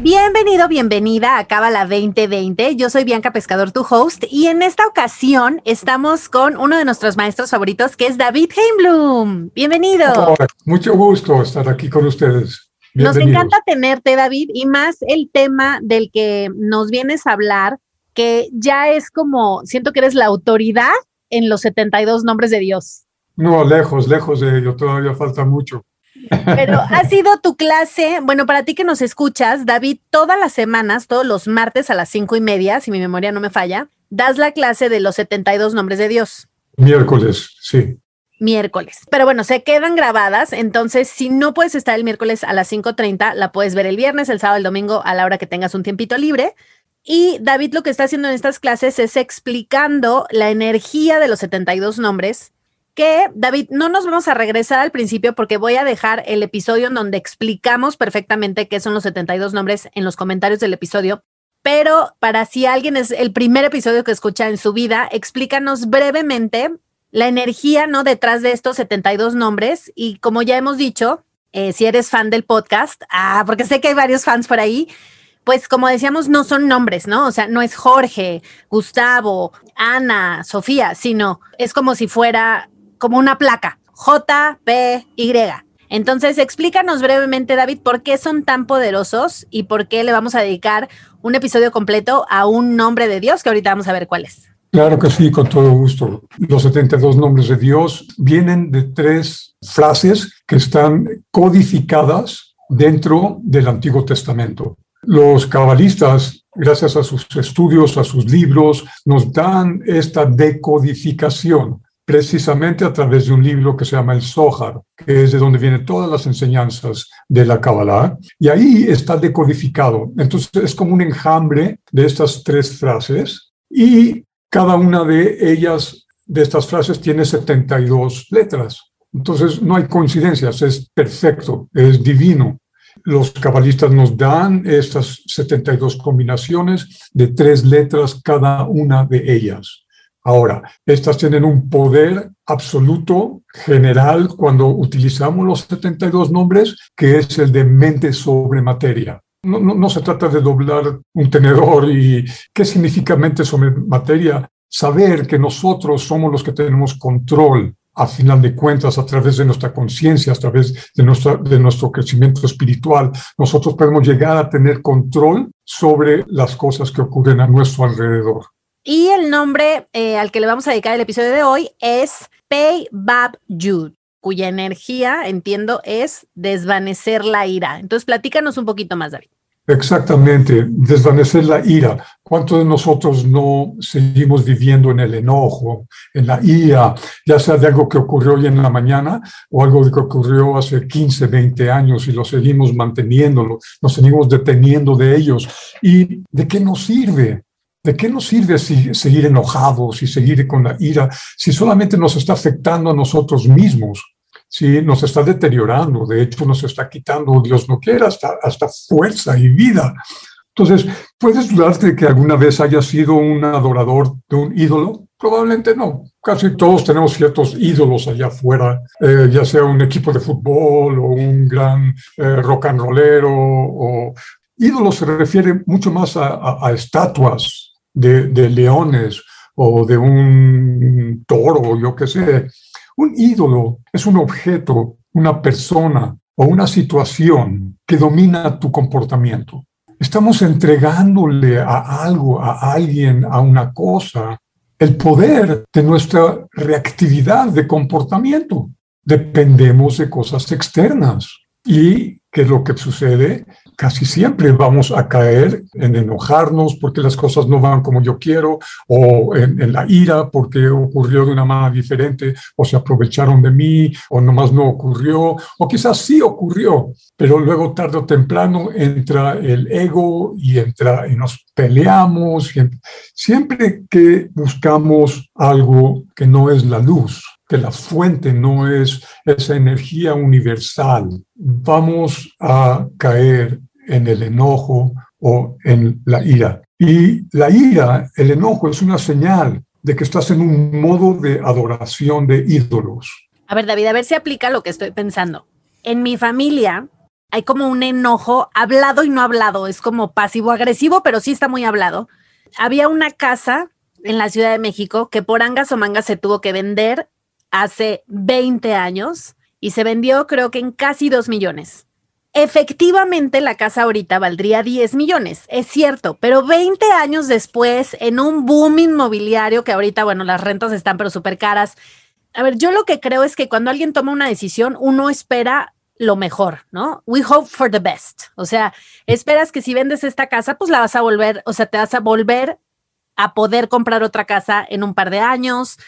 Bienvenido, bienvenida a Cábala 2020. Yo soy Bianca Pescador, tu host, y en esta ocasión estamos con uno de nuestros maestros favoritos, que es David Heimblum. Bienvenido. mucho gusto estar aquí con ustedes. Nos encanta tenerte, David, y más el tema del que nos vienes a hablar, que ya es como, siento que eres la autoridad en los 72 nombres de Dios. No, lejos, lejos de ello, todavía falta mucho. Pero ha sido tu clase, bueno, para ti que nos escuchas, David, todas las semanas, todos los martes a las cinco y media, si mi memoria no me falla, das la clase de los 72 nombres de Dios. Miércoles, sí. Miércoles. Pero bueno, se quedan grabadas, entonces si no puedes estar el miércoles a las 5.30, la puedes ver el viernes, el sábado, el domingo, a la hora que tengas un tiempito libre. Y David lo que está haciendo en estas clases es explicando la energía de los 72 nombres que, David, no nos vamos a regresar al principio porque voy a dejar el episodio en donde explicamos perfectamente qué son los 72 nombres en los comentarios del episodio. Pero para si alguien es el primer episodio que escucha en su vida, explícanos brevemente la energía, ¿no? Detrás de estos 72 nombres. Y como ya hemos dicho, eh, si eres fan del podcast, ah, porque sé que hay varios fans por ahí, pues como decíamos, no son nombres, ¿no? O sea, no es Jorge, Gustavo, Ana, Sofía, sino es como si fuera como una placa, J, P, Y. Entonces, explícanos brevemente, David, por qué son tan poderosos y por qué le vamos a dedicar un episodio completo a un nombre de Dios, que ahorita vamos a ver cuál es. Claro que sí, con todo gusto. Los 72 nombres de Dios vienen de tres frases que están codificadas dentro del Antiguo Testamento. Los cabalistas, gracias a sus estudios, a sus libros, nos dan esta decodificación precisamente a través de un libro que se llama el Zohar, que es de donde vienen todas las enseñanzas de la Kabbalah, y ahí está decodificado. Entonces es como un enjambre de estas tres frases, y cada una de ellas, de estas frases, tiene 72 letras. Entonces no hay coincidencias, es perfecto, es divino. Los cabalistas nos dan estas 72 combinaciones de tres letras cada una de ellas. Ahora, estas tienen un poder absoluto general cuando utilizamos los 72 nombres, que es el de mente sobre materia. No, se trata de doblar un tenedor y qué significa mente sobre materia. Saber que nosotros somos los que tenemos control a final de cuentas, a través de nuestra conciencia, a través de, nuestra, de nuestro crecimiento espiritual, nosotros podemos llegar a tener control sobre las cosas que ocurren a nuestro alrededor. Y el nombre eh, al que le vamos a dedicar el episodio de hoy es Pay Bab Yud, cuya energía, entiendo, es desvanecer la ira. Entonces, platícanos un poquito más, David. Exactamente, desvanecer la ira. ¿Cuántos de nosotros no seguimos viviendo en el enojo, en la ira, ya sea de algo que ocurrió hoy en la mañana o algo que ocurrió hace 15, 20 años y lo seguimos manteniéndolo, nos seguimos deteniendo de ellos? ¿Y de qué nos sirve? ¿De qué nos sirve seguir enojados y seguir con la ira si solamente nos está afectando a nosotros mismos? Si nos está deteriorando, de hecho nos está quitando, Dios no quiera, hasta, hasta fuerza y vida. Entonces, ¿puedes dudarte de que alguna vez haya sido un adorador de un ídolo? Probablemente no. Casi todos tenemos ciertos ídolos allá afuera, eh, ya sea un equipo de fútbol o un gran eh, rock and rollero. O... Ídolo se refiere mucho más a, a estatuas, de, leones o de un toro, yo qué sé. Un ídolo es un objeto, una persona o una situación que domina tu comportamiento. Estamos entregándole a algo, a alguien, a una cosa, el poder de nuestra reactividad de comportamiento. Dependemos de cosas externas y ¿qué es lo que sucede? Casi siempre vamos a caer en enojarnos porque las cosas no van como yo quiero, o en, la ira porque ocurrió de una manera diferente, o se aprovecharon de mí, o nomás no ocurrió, o quizás sí ocurrió, pero luego tarde o temprano entra el ego y entra y nos peleamos. siempre que buscamos algo que no es la luz, que la fuente no es esa energía universal, vamos a caer en el enojo o en la ira. Y la ira, el enojo, es una señal de que estás en un modo de adoración de ídolos. A ver, David, a ver si aplica lo que estoy pensando. En mi familia hay como un enojo hablado y no hablado, es como pasivo-agresivo, pero sí está muy hablado. Había una casa en la Ciudad de México que por angas o mangas se tuvo que vender hace 20 años y se vendió creo que en casi 2 millones. Efectivamente, la casa ahorita valdría 10 millones, es cierto, pero 20 años después, en un boom inmobiliario que ahorita, bueno, las rentas están pero súper caras. A ver, yo lo que creo es que cuando alguien toma una decisión, uno espera lo mejor, ¿no? We hope for the best. O sea, esperas que si vendes esta casa, pues la vas a volver, o sea, te vas a volver a poder comprar otra casa en un par de años.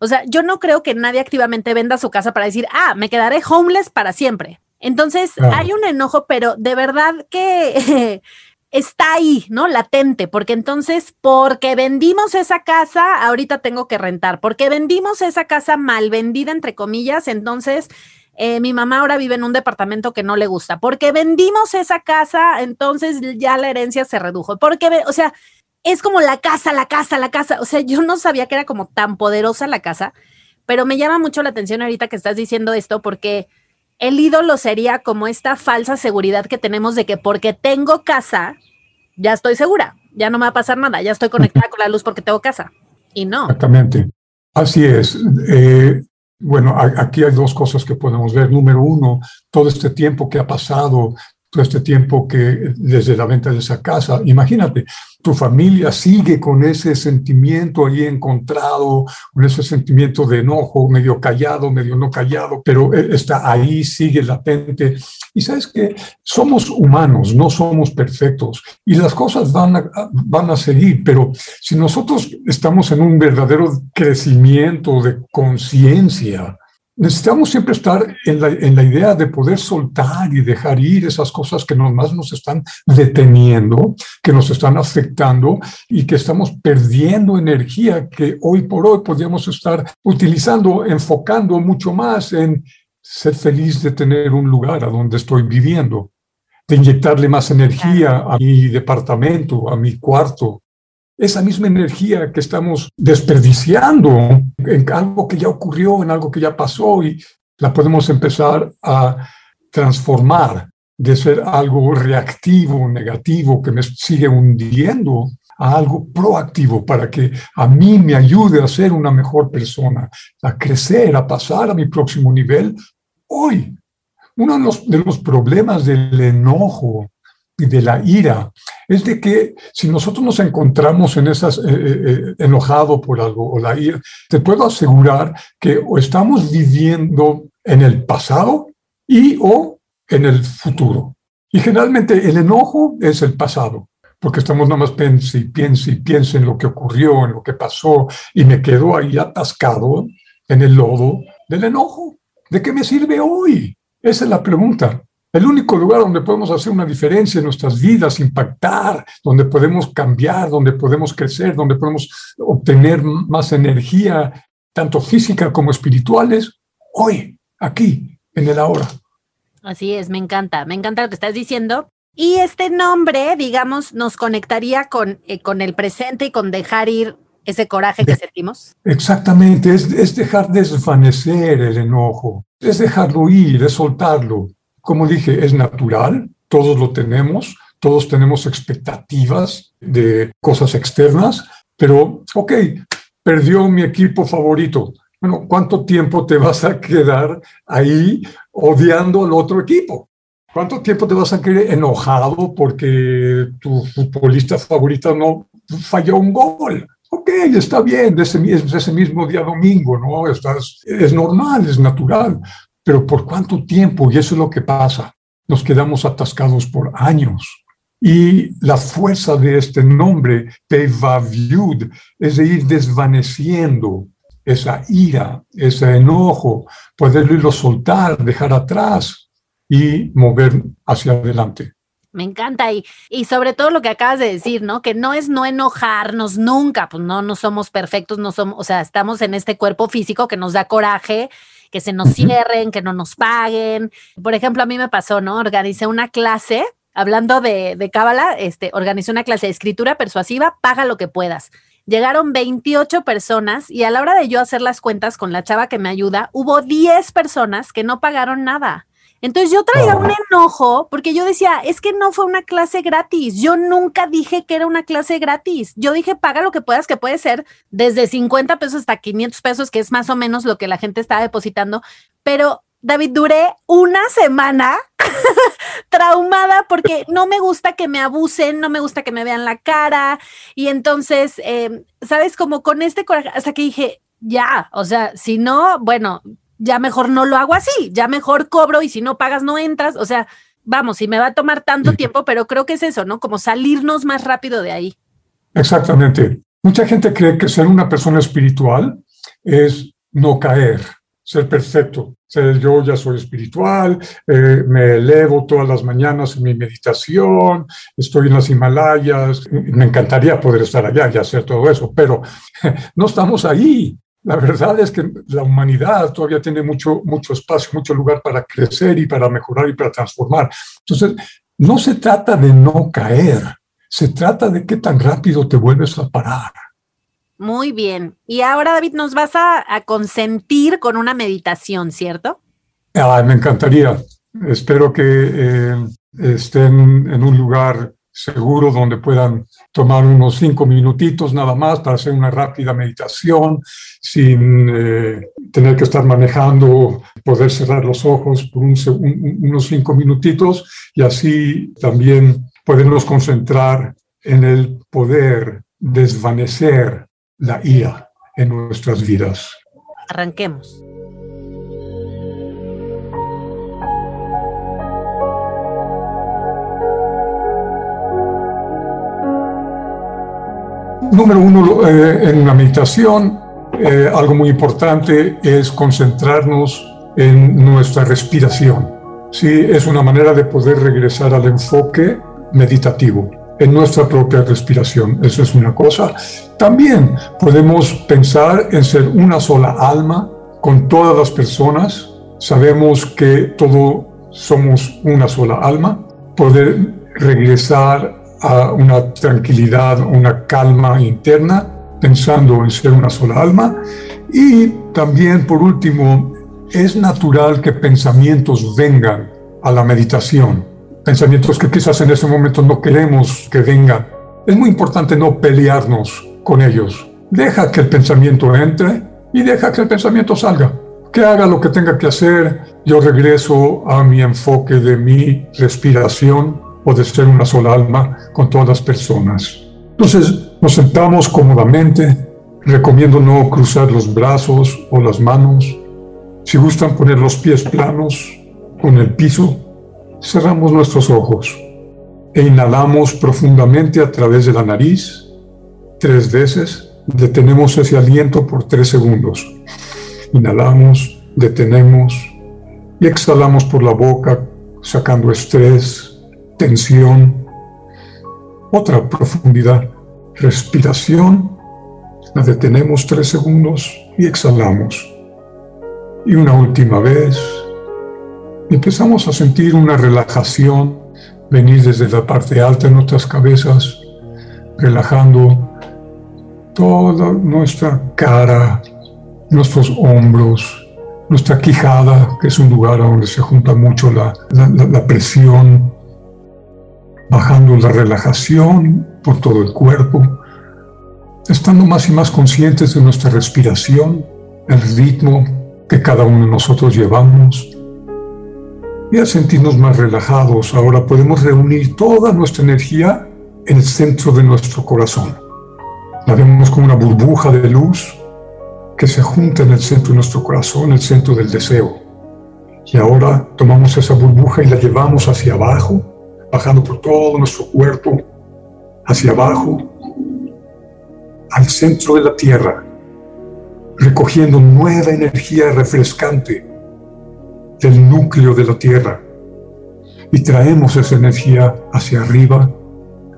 O sea, yo no creo que nadie activamente venda su casa para decir, ah, me quedaré homeless para siempre. Entonces, hay un enojo, pero de verdad que está ahí, ¿no? Latente, porque entonces, porque vendimos esa casa, ahorita tengo que rentar, porque vendimos esa casa mal vendida, entre comillas, entonces... Eh, mi mamá ahora vive en un departamento que no le gusta, porque vendimos esa casa, entonces ya la herencia se redujo, porque, o sea, es como la casa, la casa, la casa. O sea, yo no sabía que era como tan poderosa la casa, pero me llama mucho la atención ahorita que estás diciendo esto porque el ídolo sería como esta falsa seguridad que tenemos de que porque tengo casa, ya estoy segura, ya no me va a pasar nada, ya estoy conectada con la luz porque tengo casa. Y no. Exactamente. Así es. Eh, bueno, aquí hay dos cosas que podemos ver. Número uno, todo este tiempo que ha pasado todo este tiempo que desde la venta de esa casa. Imagínate, tu familia sigue con ese sentimiento ahí encontrado, con ese sentimiento de enojo, medio callado, medio no callado, pero e, está ahí, sigue latente. Y sabes que somos humanos, no somos perfectos y las cosas van a, van a seguir, pero si nosotros estamos en un verdadero crecimiento de conciencia, necesitamos siempre estar en la, en la, idea de poder soltar y dejar ir esas cosas que más nos están deteniendo, que nos están afectando y que estamos perdiendo energía que hoy por hoy podríamos estar utilizando, enfocando mucho más en ser feliz de tener un lugar a donde estoy viviendo, de inyectarle más energía a mi departamento, a mi cuarto, esa misma energía que estamos desperdiciando en algo que ya ocurrió, en algo que ya pasó y la podemos empezar a transformar de ser algo reactivo, negativo, que me sigue hundiendo, a algo proactivo para que a mí me ayude a ser una mejor persona, a crecer, a pasar a mi próximo nivel hoy. Uno de los, de los problemas del enojo y de la ira es de que si nosotros nos encontramos en esas eh, eh, eh, enojado por algo o la ira, te puedo asegurar que o estamos viviendo en el pasado y o en el futuro. Y generalmente el enojo es el pasado, porque estamos nada más piensa y piensa y piensa en lo que ocurrió, en lo que pasó, y me quedo ahí atascado en el lodo del enojo. ¿De qué me sirve hoy? Esa es la pregunta. El único lugar donde podemos hacer una diferencia en nuestras vidas, impactar, donde podemos cambiar, donde podemos crecer, donde podemos obtener más energía, tanto física como espiritual, es hoy, aquí, en el ahora. Así es, me encanta, me encanta lo que estás diciendo. Y este nombre, digamos, nos conectaría con, eh, con el presente y con dejar ir ese coraje que sentimos. Exactamente, es, es dejar desvanecer el enojo, es dejarlo ir, es soltarlo como dije, es natural, todos lo tenemos, todos tenemos expectativas de cosas externas, pero, ok, perdió mi equipo favorito. Bueno, ¿cuánto tiempo te vas a quedar ahí odiando al otro equipo? ¿Cuánto tiempo te vas a quedar enojado porque tu futbolista favorita no falló un gol? Ok, está bien, ese, ese mismo día domingo, ¿no? Estás, es normal, es natural pero ¿por cuánto tiempo? Y eso es lo que pasa. nos quedamos atascados por años. Y la fuerza de este nombre, Tevaviud, es de ir desvaneciendo esa ira, ese enojo, poderlo soltar, dejar atrás y mover hacia adelante. Me encanta y, y sobre todo lo que acabas de decir, ¿no? Que no es no enojarnos nunca, pues no, no somos perfectos, no somos, o sea, estamos en este cuerpo físico que nos da coraje, que se nos cierren, que no nos paguen. Por ejemplo, a mí me pasó, ¿no? Organicé una clase, hablando de, de Cábala, este, organicé una clase de escritura persuasiva, paga lo que puedas. Llegaron 28 personas y a la hora de yo hacer las cuentas con la chava que me ayuda, hubo 10 personas que no pagaron nada. Entonces yo traía un enojo porque yo decía, es que no fue una clase gratis. Yo nunca dije que era una clase gratis. Yo dije, paga lo que puedas, que puede ser desde 50 pesos hasta 500 pesos, que es más o menos lo que la gente está depositando. Pero David, duré una semana traumada porque no me gusta que me abusen, no me gusta que me vean la cara. Y entonces, em, ¿sabes? Como con este coraje, hasta que dije, ya, o sea, si no, bueno, ya mejor no lo hago así, ya mejor cobro y si no pagas no entras, o sea, vamos, y me va a tomar tanto tiempo, pero creo que es eso, ¿no? Como salirnos más rápido de ahí. Exactamente. Mucha gente cree que ser una persona espiritual es no caer, ser perfecto. Ser yo ya soy espiritual, eh, me elevo todas las mañanas en mi meditación, estoy en las Himalayas, me encantaría poder estar allá y hacer todo eso, pero no estamos ahí. La verdad es que la humanidad todavía tiene mucho, mucho espacio, mucho lugar para crecer y para mejorar y para transformar. Entonces, no se trata de no caer, se trata de qué tan rápido te vuelves a parar. Muy bien. Y ahora, David, nos vas a, consentir con una meditación, ¿cierto? me encantaría. Espero que eh, estén en un lugar seguro donde puedan tomar unos cinco minutitos nada más para hacer una rápida meditación sin eh, tener que estar manejando, poder cerrar los ojos por unos cinco minutitos y así también podernos concentrar en el poder desvanecer la ira en nuestras vidas. Arranquemos. Número uno, eh, en la meditación, eh, algo muy importante es concentrarnos en nuestra respiración. Sí, es una manera de poder regresar al enfoque meditativo en nuestra propia respiración. Eso es una cosa. También podemos pensar en ser una sola alma con todas las personas. Sabemos que todos somos una sola alma. Poder regresar a una tranquilidad, una calma interna, pensando en ser una sola alma. Y también, por último, es natural que pensamientos vengan a la meditación, pensamientos que quizás en ese momento no queremos que vengan. Es muy importante no pelearnos con ellos. Deja que el pensamiento entre y deja que el pensamiento salga. Que haga lo que tenga que hacer. Yo regreso a mi enfoque de mi respiración o de ser una sola alma con todas las personas. Entonces nos sentamos cómodamente, recomiendo no cruzar los brazos o las manos. Si gustan poner los pies planos con el piso, cerramos nuestros ojos e inhalamos profundamente a través de la nariz tres veces. Detenemos ese aliento por tres segundos. Inhalamos, detenemos y exhalamos por la boca, sacando estrés, tensión, otra profundidad, respiración, la detenemos tres segundos y exhalamos. Y una última vez, empezamos a sentir una relajación venir desde la parte alta de nuestras cabezas, relajando toda nuestra cara, nuestros hombros, nuestra quijada, que es un lugar donde se junta mucho la, la presión, bajando la relajación por todo el cuerpo, estando más y más conscientes de nuestra respiración, el ritmo que cada uno de nosotros llevamos. Y al sentirnos más relajados, ahora podemos reunir toda nuestra energía en el centro de nuestro corazón. La vemos como una burbuja de luz que se junta en el centro de nuestro corazón, el centro del deseo. Y ahora tomamos esa burbuja y la llevamos hacia abajo, bajando por todo nuestro cuerpo, hacia abajo, al centro de la Tierra, recogiendo nueva energía refrescante del núcleo de la Tierra. Y traemos esa energía hacia arriba,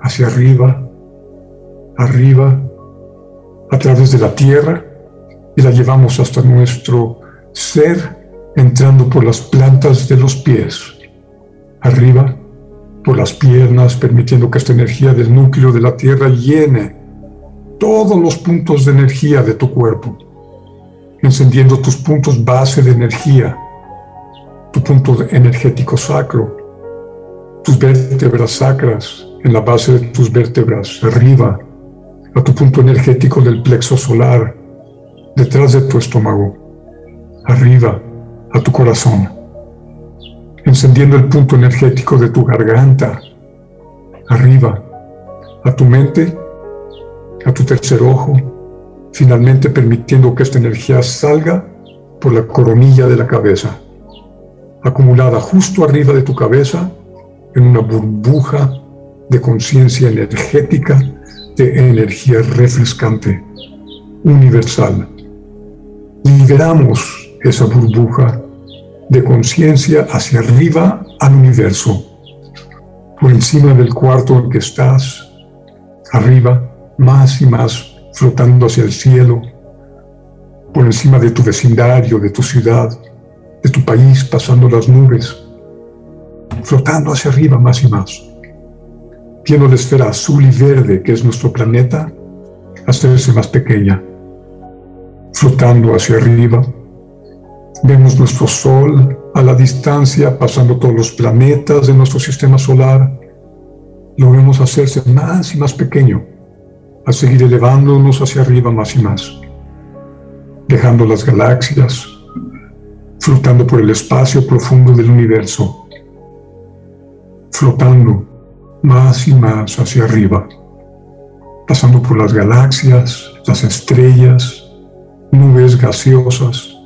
hacia arriba, arriba, a través de la Tierra, y la llevamos hasta nuestro ser, entrando por las plantas de los pies, arriba, por las piernas, permitiendo que esta energía del núcleo de la Tierra llene todos los puntos de energía de tu cuerpo encendiendo tus puntos base de energía, tu punto energético sacro, tus vértebras sacras en la base de tus vértebras, arriba, a tu punto energético del plexo solar, detrás de tu estómago, arriba, a tu corazón, encendiendo el punto energético de tu garganta, arriba, a tu mente, a tu tercer ojo, finalmente permitiendo que esta energía salga por la coronilla de la cabeza, acumulada justo arriba de tu cabeza en una burbuja de conciencia energética, de energía refrescante, universal. Liberamos esa burbuja de conciencia hacia arriba al universo, por encima del cuarto en que estás, arriba, más y más flotando hacia el cielo, por encima de tu vecindario, de tu ciudad, de tu país, pasando las nubes, flotando hacia arriba más y más, viendo la esfera azul y verde que es nuestro planeta hacerse más pequeña, flotando hacia arriba. Vemos nuestro Sol a la distancia, pasando todos los planetas de nuestro sistema solar. Lo vemos hacerse más y más pequeño a seguir elevándonos hacia arriba más y más, dejando las galaxias, flotando por el espacio profundo del universo, flotando más y más hacia arriba, pasando por las galaxias, las estrellas, nubes gaseosas,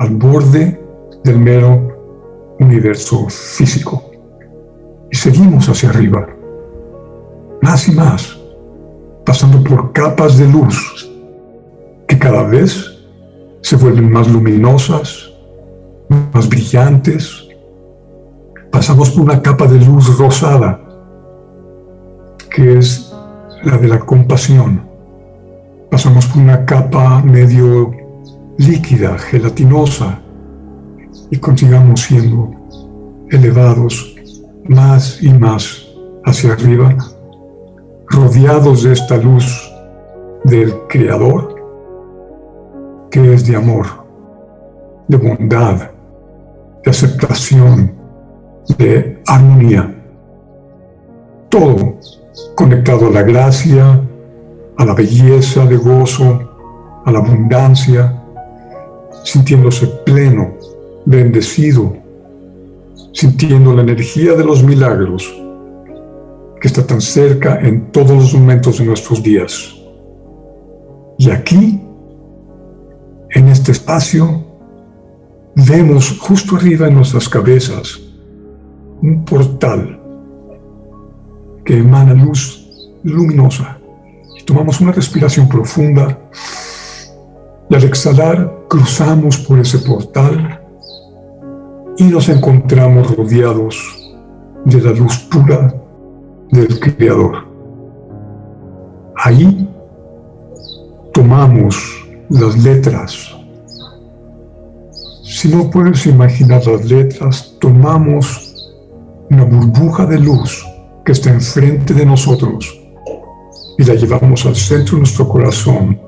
al borde del mero universo físico. Y seguimos hacia arriba, más y más pasando por capas de luz que cada vez se vuelven más luminosas, más brillantes. Pasamos por una capa de luz rosada, que es la de la compasión. Pasamos por una capa medio líquida, gelatinosa, y continuamos siendo elevados más y más hacia arriba rodeados de esta luz del Creador, que es de amor, de bondad, de aceptación, de armonía. Todo conectado a la gracia, a la belleza de gozo, a la abundancia, sintiéndose pleno, bendecido, sintiendo la energía de los milagros que está tan cerca en todos los momentos de nuestros días. Y aquí, en este espacio, vemos justo arriba en nuestras cabezas un portal que emana luz luminosa. Y tomamos una respiración profunda y al exhalar cruzamos por ese portal y nos encontramos rodeados de la luz pura del Creador. Ahí tomamos las letras. Si no puedes imaginar las letras, tomamos una burbuja de luz que está enfrente de nosotros y la llevamos al centro de nuestro corazón,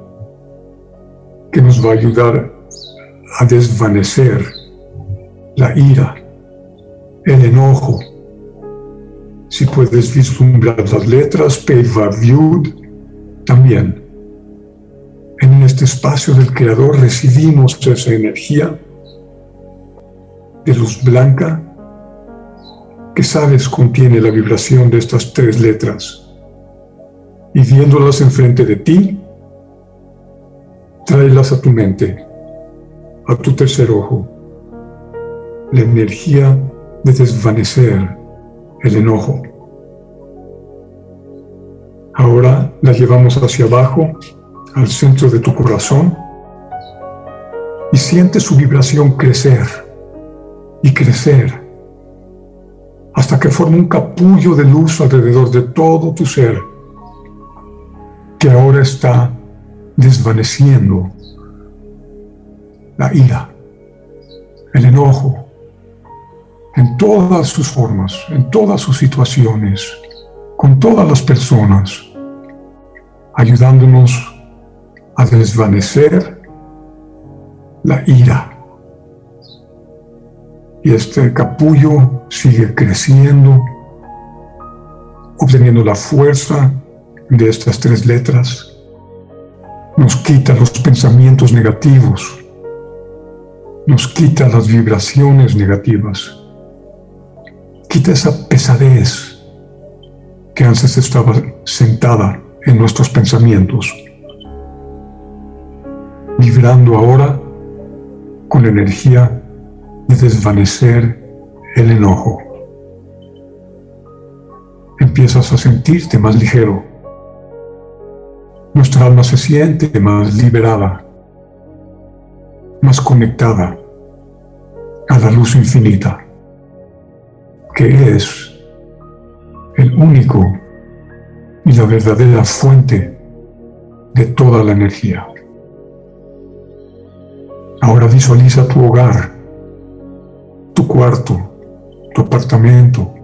que nos va a ayudar a desvanecer la ira, el enojo, si puedes vislumbrar las letras Viewed, también. En este espacio del Creador recibimos esa energía de luz blanca que sabes contiene la vibración de estas tres letras. Y viéndolas enfrente de ti, tráelas a tu mente, a tu tercer ojo, la energía de desvanecer el enojo. Ahora la llevamos hacia abajo, al centro de tu corazón, y siente su vibración crecer y crecer hasta que forma un capullo de luz alrededor de todo tu ser, que ahora está desvaneciendo la ira, el enojo, en todas sus formas, en todas sus situaciones, con todas las personas, ayudándonos a desvanecer la ira. Y este capullo sigue creciendo, obteniendo la fuerza de estas tres letras. Nos quita los pensamientos negativos, nos quita las vibraciones negativas, quita esa pesadez que antes estaba sentada en nuestros pensamientos, vibrando ahora con la energía de desvanecer el enojo. Empiezas a sentirte más ligero. Nuestra alma se siente más liberada conectada a la luz infinita, que es el único y la verdadera fuente de toda la energía. Ahora visualiza tu hogar, tu cuarto, tu apartamento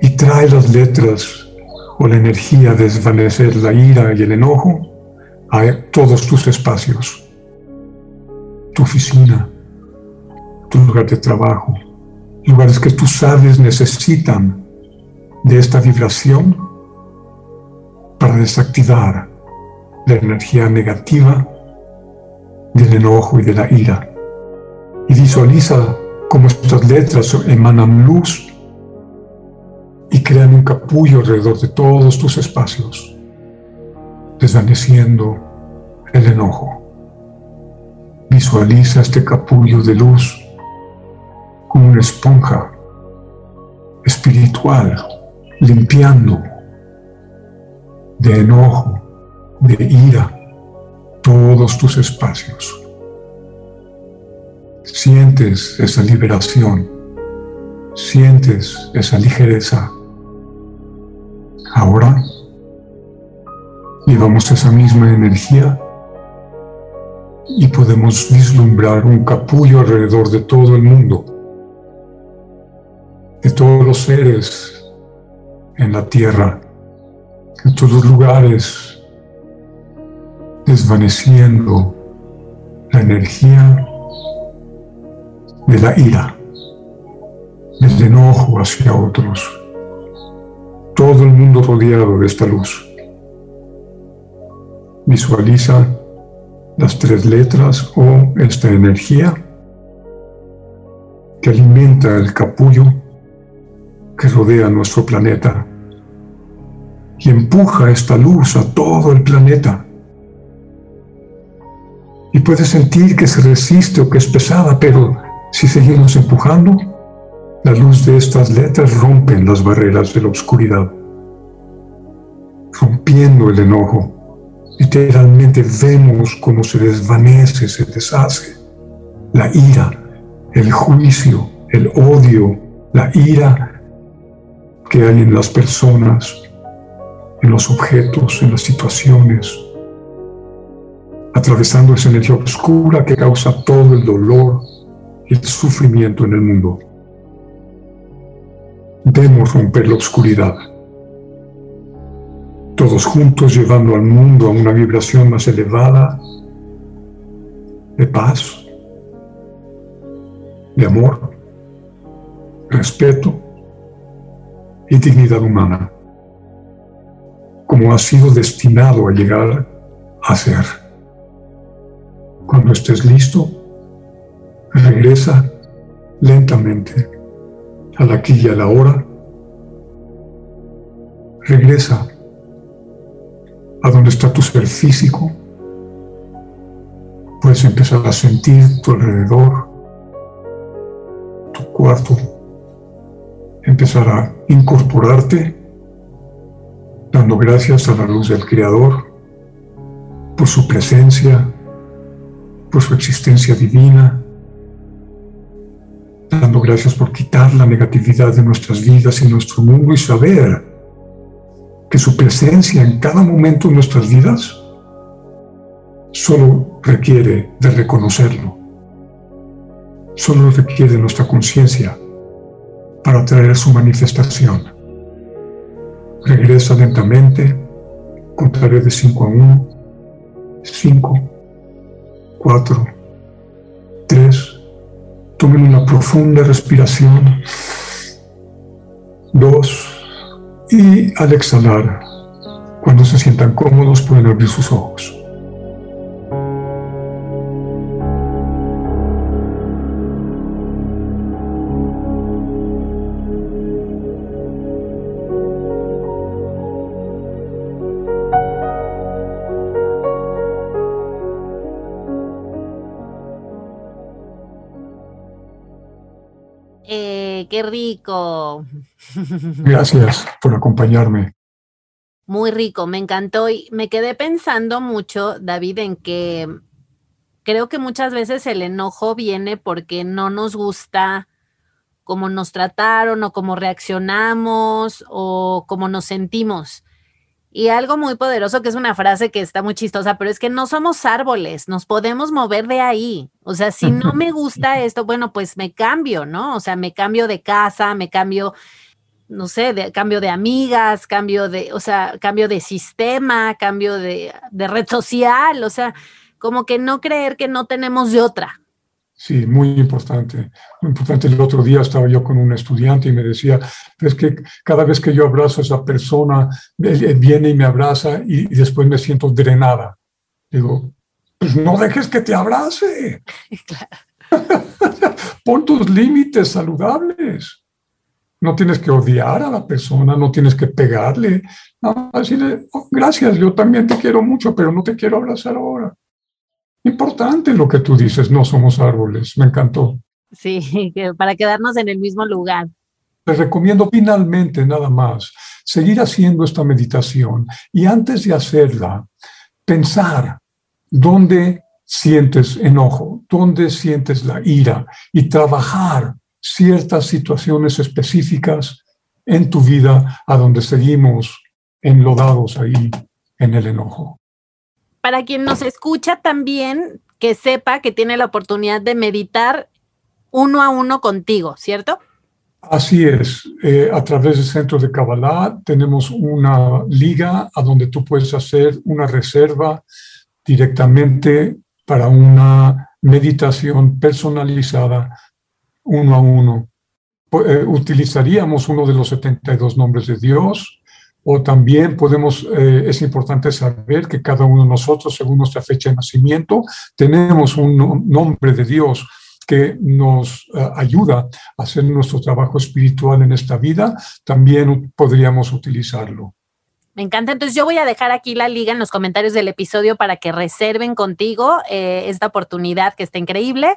y trae las letras o la energía de desvanecer la ira y el enojo a todos tus espacios tu oficina, tu lugar de trabajo, lugares que tú sabes necesitan de esta vibración para desactivar la energía negativa del enojo y de la ira. Y visualiza cómo estas letras emanan luz y crean un capullo alrededor de todos tus espacios, desvaneciendo el enojo. Visualiza este capullo de luz como una esponja espiritual, limpiando de enojo, de ira, todos tus espacios. Sientes esa liberación, sientes esa ligereza. Ahora llevamos esa misma energía y podemos vislumbrar un capullo alrededor de todo el mundo, de todos los seres en la tierra, en todos los lugares, desvaneciendo la energía de la ira, del enojo hacia otros, todo el mundo rodeado de esta luz. Visualiza las tres letras o esta energía que alimenta el capullo que rodea nuestro planeta y empuja esta luz a todo el planeta. Y puedes sentir que se resiste o que es pesada, pero si seguimos empujando, la luz de estas letras rompe las barreras de la oscuridad, rompiendo el enojo Literalmente vemos cómo se desvanece, se deshace la ira, el juicio, el odio, la ira que hay en las personas, en los objetos, en las situaciones, atravesando esa energía oscura que causa todo el dolor y el sufrimiento en el mundo. Debemos romper la oscuridad todos juntos llevando al mundo a una vibración más elevada de paz, de amor, respeto y dignidad humana, como ha sido destinado a llegar a ser. Cuando estés listo, regresa lentamente a la aquí y a la hora. Regresa a dónde está tu ser físico. Puedes empezar a sentir tu alrededor, cuarto, empezar a incorporarte, dando gracias a la luz del Creador por su presencia, por su existencia divina, dando gracias por quitar la negatividad de nuestras vidas y nuestro mundo y saber que su presencia en cada momento de nuestras vidas solo requiere de reconocerlo, solo requiere nuestra conciencia para traer su manifestación. Regresa lentamente, contaré de 5 a 1, 5, 4, 3, tomen una profunda respiración, 2, y al exhalar, cuando se sientan cómodos pueden abrir sus ojos. Qué rico. Gracias por acompañarme. Muy rico, me encantó y me quedé pensando mucho, David, en que creo que muchas veces el enojo viene porque no nos gusta cómo nos trataron o cómo reaccionamos o cómo nos sentimos. Y algo muy poderoso, que es una frase que está muy chistosa, pero es que no somos árboles, nos podemos mover de ahí. O sea, si no me gusta esto, bueno, pues me cambio, ¿no? O sea, me cambio de casa, me cambio, no sé, de, cambio de amigas, cambio de, o sea, cambio de sistema, cambio de, de red social, o sea, como que no creer que no tenemos de otra. Sí, muy importante. Muy importante. El otro día estaba yo con un estudiante y me decía, es que cada vez que yo abrazo a esa persona, viene y me abraza y, después me siento drenada. Digo, pues no dejes que te abrace. Pon tus límites saludables. No tienes que odiar a la persona, no tienes que pegarle. No, decirle, oh, gracias, yo también te quiero mucho, pero no te quiero abrazar ahora. Importante lo que tú dices, no somos árboles, me encantó. Sí, para quedarnos en el mismo lugar. Te recomiendo finalmente nada más seguir haciendo esta meditación y antes de hacerla, pensar dónde sientes enojo, dónde sientes la ira y trabajar ciertas situaciones específicas en tu vida a donde seguimos enlodados ahí en el enojo para quien nos escucha también, que sepa que tiene la oportunidad de meditar uno a uno contigo, ¿cierto? Así es. Eh, a través del Centro de Kabbalah tenemos una liga a donde tú puedes hacer una reserva directamente para una meditación personalizada uno a uno. Eh, utilizaríamos uno de los 72 nombres de Dios o también podemos, eh, es importante saber que cada uno de nosotros, según nuestra fecha de nacimiento, tenemos un nombre de Dios que nos eh, ayuda a hacer nuestro trabajo espiritual en esta vida, también podríamos utilizarlo. Me encanta. Entonces yo voy a dejar aquí la liga en los comentarios del episodio para que reserven contigo eh, esta oportunidad que está increíble.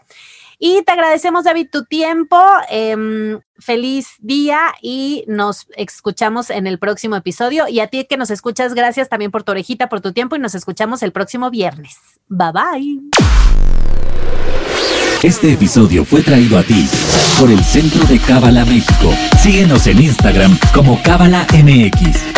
Y te agradecemos, David, tu tiempo. Em, feliz día y nos escuchamos en el próximo episodio. Y a ti que nos escuchas, gracias también por tu orejita, por tu tiempo y nos escuchamos el próximo viernes. Bye bye. Este episodio fue traído a ti por el Centro de Cábala México. Síguenos en Instagram como Cábala MX.